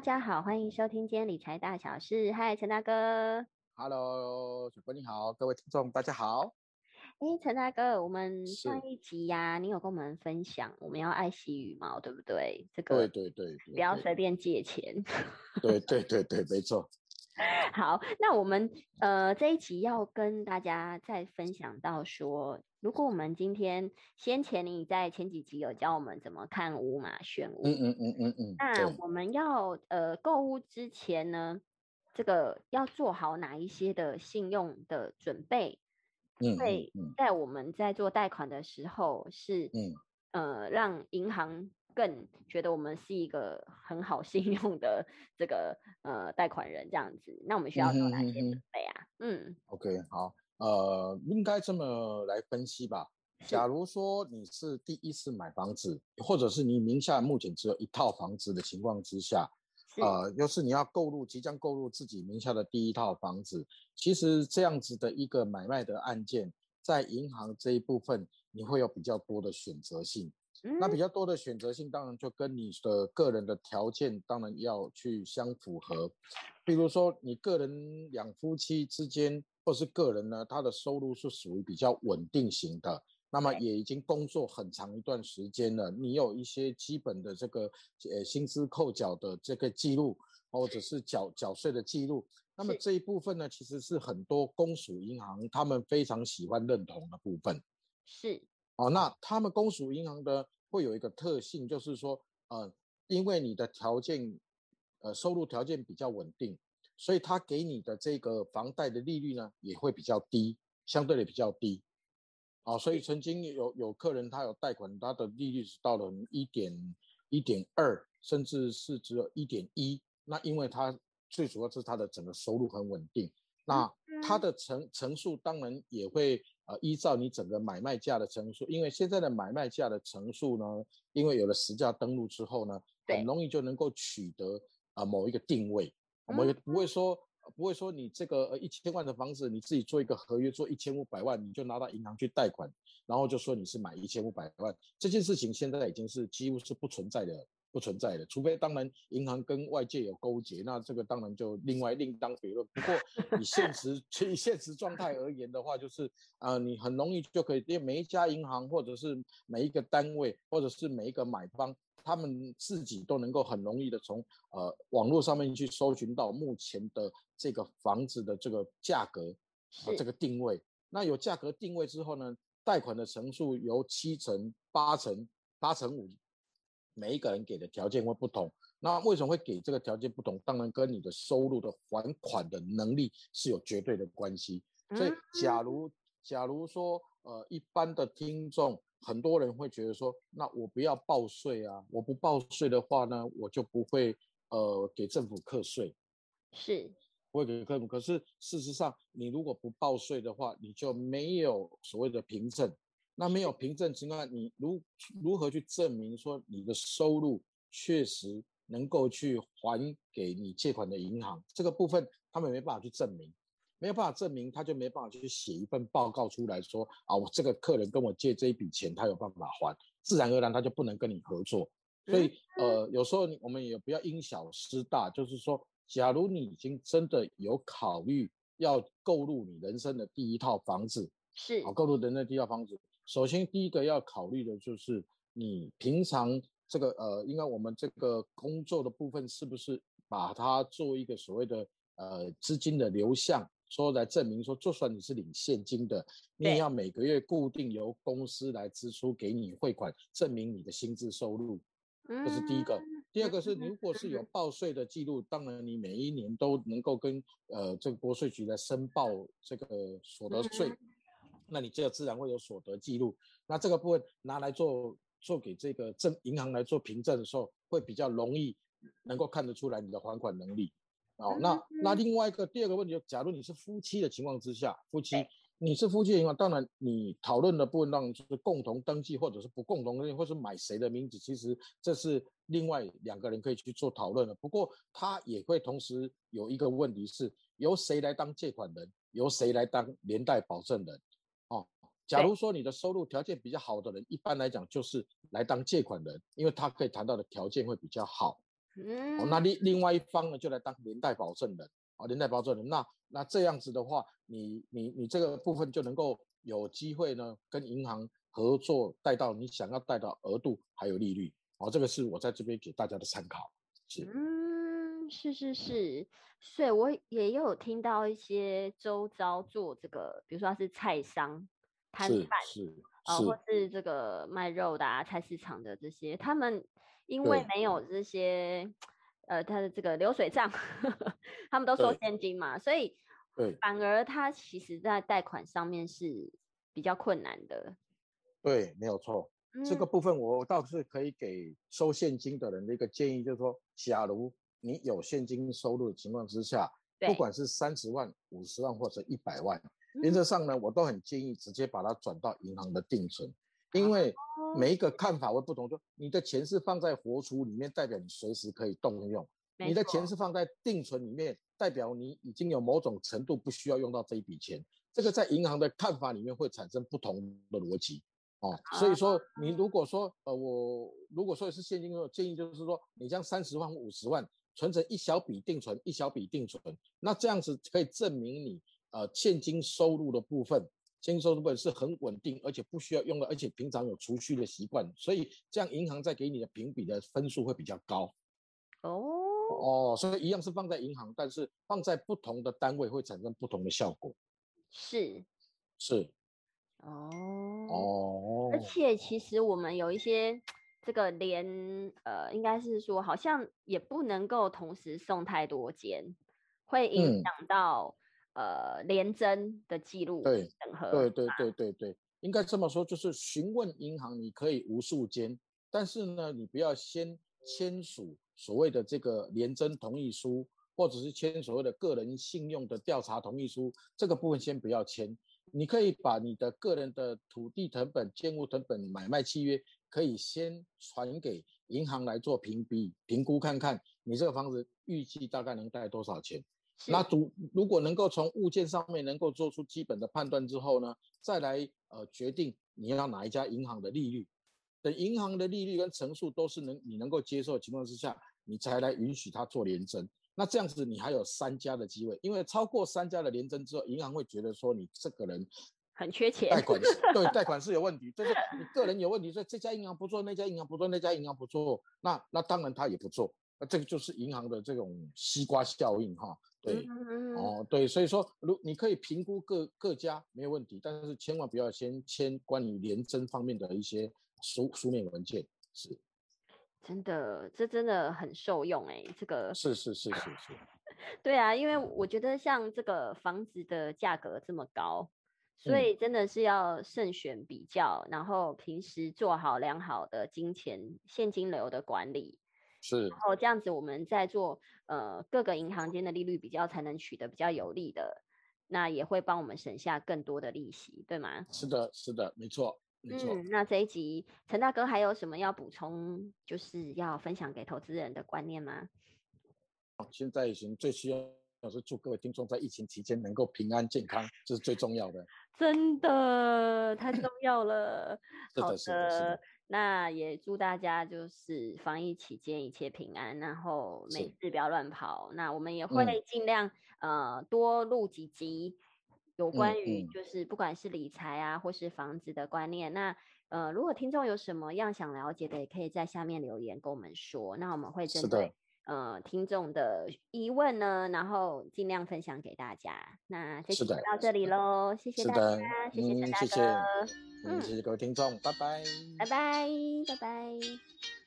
大家好，欢迎收听今天理财大小事。嗨，陈大哥。Hello，主播你好，各位听众大家好。哎，陈大哥，我们上一集呀，你有跟我们分享，我们要爱惜羽毛，对不对？这个对对对，不要随便借钱。对对对对，没错。好，那我们呃这一集要跟大家再分享到说，如果我们今天先前你在前几集有教我们怎么看屋嘛，选屋，嗯嗯嗯嗯嗯，那我们要呃购物之前呢，这个要做好哪一些的信用的准备？因为在我们在做贷款的时候，是嗯呃让银行更觉得我们是一个很好信用的这个呃贷款人这样子。那我们需要做哪些准备啊？嗯，OK，好，呃，应该这么来分析吧。假如说你是第一次买房子，或者是你名下目前只有一套房子的情况之下。呃，又是你要购入即将购入自己名下的第一套房子，其实这样子的一个买卖的案件，在银行这一部分你会有比较多的选择性。那比较多的选择性，当然就跟你的个人的条件当然要去相符合。比如说你个人两夫妻之间，或是个人呢，他的收入是属于比较稳定型的。那么也已经工作很长一段时间了，你有一些基本的这个呃薪资扣缴的这个记录，或者是缴缴税的记录。那么这一部分呢，其实是很多公属银行他们非常喜欢认同的部分。是哦，那他们公属银行的会有一个特性，就是说，呃，因为你的条件，呃，收入条件比较稳定，所以他给你的这个房贷的利率呢也会比较低，相对的比较低。啊，所以曾经有有客人他有贷款，他的利率是到了一点一点二，甚至是只有一点一。那因为他最主要是他的整个收入很稳定，那他的成成数当然也会呃依照你整个买卖价的成数，因为现在的买卖价的成数呢，因为有了实价登录之后呢，很容易就能够取得啊某一个定位，我们也不会说。不会说你这个呃一千万的房子，你自己做一个合约做一千五百万，你就拿到银行去贷款，然后就说你是买一千五百万，这件事情现在已经是几乎是不存在的，不存在的。除非当然银行跟外界有勾结，那这个当然就另外另当别论。不过以现实 以现实状态而言的话，就是啊，你很容易就可以，因为每一家银行或者是每一个单位或者是每一个买方。他们自己都能够很容易的从呃网络上面去搜寻到目前的这个房子的这个价格，这个定位。那有价格定位之后呢，贷款的成数由七成、八成、八成五，每一个人给的条件会不同。那为什么会给这个条件不同？当然跟你的收入的还款的能力是有绝对的关系。所以，假如假如说呃一般的听众。很多人会觉得说，那我不要报税啊！我不报税的话呢，我就不会呃给政府课税，是，不会给政府。可是事实上，你如果不报税的话，你就没有所谓的凭证。那没有凭证情况下，你如如何去证明说你的收入确实能够去还给你借款的银行？这个部分他们没办法去证明。没有办法证明，他就没办法去写一份报告出来说啊，我这个客人跟我借这一笔钱，他有办法还，自然而然他就不能跟你合作。所以呃，有时候我们也不要因小失大，就是说，假如你已经真的有考虑要购入你人生的第一套房子，是啊，购入人生第一套房子，首先第一个要考虑的就是你平常这个呃，应该我们这个工作的部分是不是把它做一个所谓的呃资金的流向。说来证明说，就算你是领现金的，你也要每个月固定由公司来支出给你汇款，证明你的薪资收入。这是第一个。第二个是，如果是有报税的记录，当然你每一年都能够跟呃这个国税局来申报这个所得税，那你这个自然会有所得记录。那这个部分拿来做做给这个证银行来做凭证的时候，会比较容易能够看得出来你的还款能力。哦，那那另外一个第二个问题，就假如你是夫妻的情况之下，夫妻你是夫妻的情况，当然你讨论的部分当然就是共同登记或者是不共同登记，或是买谁的名字，其实这是另外两个人可以去做讨论的。不过他也会同时有一个问题是，由谁来当借款人，由谁来当连带保证人？哦，假如说你的收入条件比较好的人，一般来讲就是来当借款人，因为他可以谈到的条件会比较好。嗯，那另另外一方呢，就来当连带保证人，啊，连带保证人，那那这样子的话，你你你这个部分就能够有机会呢，跟银行合作贷到你想要贷到额度还有利率，哦，这个是我在这边给大家的参考，是，嗯，是是是，所以我也有听到一些周遭做这个，比如说他是菜商摊贩，是啊，或是这个卖肉的啊，菜市场的这些，他们。因为没有这些，呃，他的这个流水账，他们都收现金嘛，所以反而他其实在贷款上面是比较困难的。对，没有错。这个部分我倒是可以给收现金的人的一个建议，就是说，假如你有现金收入的情况之下，不管是三十万、五十万或者一百万，原则上呢，我都很建议直接把它转到银行的定存。因为每一个看法会不同，就你的钱是放在活储里面，代表你随时可以动用；你的钱是放在定存里面，代表你已经有某种程度不需要用到这一笔钱。这个在银行的看法里面会产生不同的逻辑哦。所以说，你如果说呃，我如果说是现金的建议就是说，你将三十万、五十万存成一小笔定存，一小笔定存，那这样子可以证明你呃现金收入的部分。现金收入本是很稳定，而且不需要用的，而且平常有储蓄的习惯，所以这样银行在给你的评比的分数会比较高。哦哦，所以一样是放在银行，但是放在不同的单位会产生不同的效果。是是哦哦，而且其实我们有一些这个连呃，应该是说好像也不能够同时送太多间，会影响到。呃，连征的记录对，对对对对对，应该这么说，就是询问银行你可以无数间，但是呢，你不要先签署所谓的这个连征同意书，或者是签所谓的个人信用的调查同意书，这个部分先不要签。你可以把你的个人的土地成本、建物成本、买卖契约，可以先传给银行来做评比、评估，看看你这个房子预计大概能贷多少钱。那主如果能够从物件上面能够做出基本的判断之后呢，再来呃决定你要哪一家银行的利率，等银行的利率跟层数都是能你能够接受的情况之下，你才来允许他做联征。那这样子你还有三家的机会，因为超过三家的联征之后，银行会觉得说你这个人很缺钱，贷款对 贷款是有问题，就是你个人有问题，所以这家银行不做，那家银行不做，那家银行不做，那那当然他也不做。那这个就是银行的这种西瓜效应哈，对，哦对，所以说如你可以评估各各家没有问题，但是千万不要先签关于廉征方面的一些书书面文件，是，真的，这真的很受用哎，这个是是是是是，对啊，因为我觉得像这个房子的价格这么高，所以真的是要慎选比较，然后平时做好良好的金钱现金流的管理。是，然后这样子，我们在做呃各个银行间的利率比较，才能取得比较有利的，那也会帮我们省下更多的利息，对吗？是的，是的，没错，没错。嗯，那这一集陈大哥还有什么要补充，就是要分享给投资人的观念吗？现在已经最需要是祝各位听众在疫情期间能够平安健康，这是最重要的。真的太重要了。好的，是的，是的。那也祝大家就是防疫期间一切平安，然后没事不要乱跑。那我们也会尽量呃多录几集有关于就是不管是理财啊或是房子的观念。那呃如果听众有什么样想了解的，也可以在下面留言跟我们说。那我们会针对呃听众的疑问呢，然后尽量分享给大家。那这期就到这里喽，谢谢大家，谢谢陈大哥。嗯，谢谢各位听众，拜拜，拜拜，拜拜。